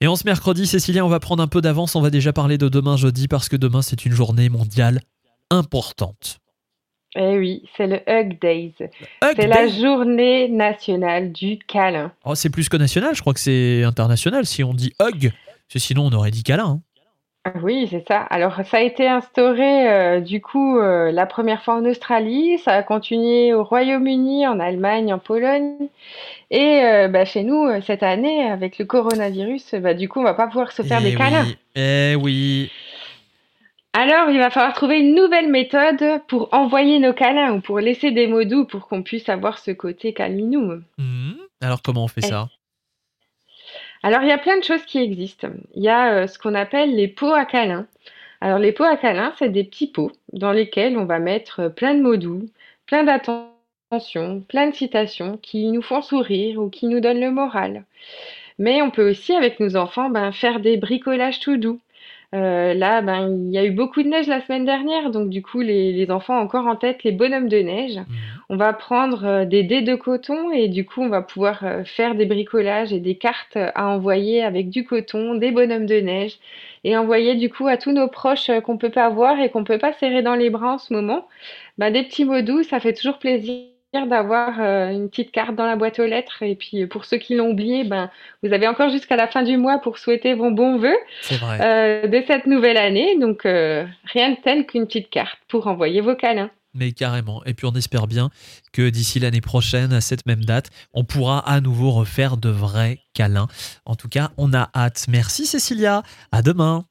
Et en ce mercredi, Cécilia, on va prendre un peu d'avance. On va déjà parler de demain jeudi parce que demain, c'est une journée mondiale importante. Eh oui, c'est le Hug Days. C'est la journée nationale du câlin. Oh, c'est plus que national, je crois que c'est international si on dit hug. Parce que sinon, on aurait dit câlin. hein. Oui, c'est ça. Alors, ça a été instauré euh, du coup euh, la première fois en Australie, ça a continué au Royaume-Uni, en Allemagne, en Pologne. Et euh, bah, chez nous, euh, cette année, avec le coronavirus, bah, du coup, on va pas pouvoir se faire Eh des câlins. oui, eh oui. Alors, il va falloir trouver une nouvelle méthode pour envoyer nos câlins ou pour laisser des mots doux pour qu'on puisse avoir ce côté câlinou. Hmm. Alors, comment on fait Eh. ça? Alors, il y a plein de choses qui existent. Il y a euh, ce qu'on appelle les pots à câlins. Alors, les pots à câlins, c'est des petits pots dans lesquels on va mettre euh, plein de mots doux, plein d'attention, plein de citations qui nous font sourire ou qui nous donnent le moral. Mais on peut aussi, avec nos enfants, ben, faire des bricolages tout doux. Euh, là, ben, il y a eu beaucoup de neige la semaine dernière, donc du coup, les, les enfants ont encore en tête les bonhommes de neige. Hmm. On va prendre euh, des dés de coton et du coup, on va pouvoir euh, faire des bricolages et des cartes à envoyer avec du coton, des bonhommes de neige et envoyer du coup à tous nos proches qu'on peut pas voir et qu'on peut pas serrer dans les bras en ce moment. Bah, des petits mots doux, ça fait toujours plaisir d'avoir euh, une petite carte dans la boîte aux lettres et puis pour ceux qui l'ont oublié, ben vous avez encore jusqu'à la fin du mois pour souhaiter vos bons vrai. euh, de cette nouvelle année. Donc euh, rien de tel qu'une petite carte pour envoyer vos câlins. Mais carrément. Et puis on espère bien que d'ici l'année prochaine, à cette même date, on pourra à nouveau refaire de vrais câlins. En tout cas, on a hâte. Merci Cécilia. À demain.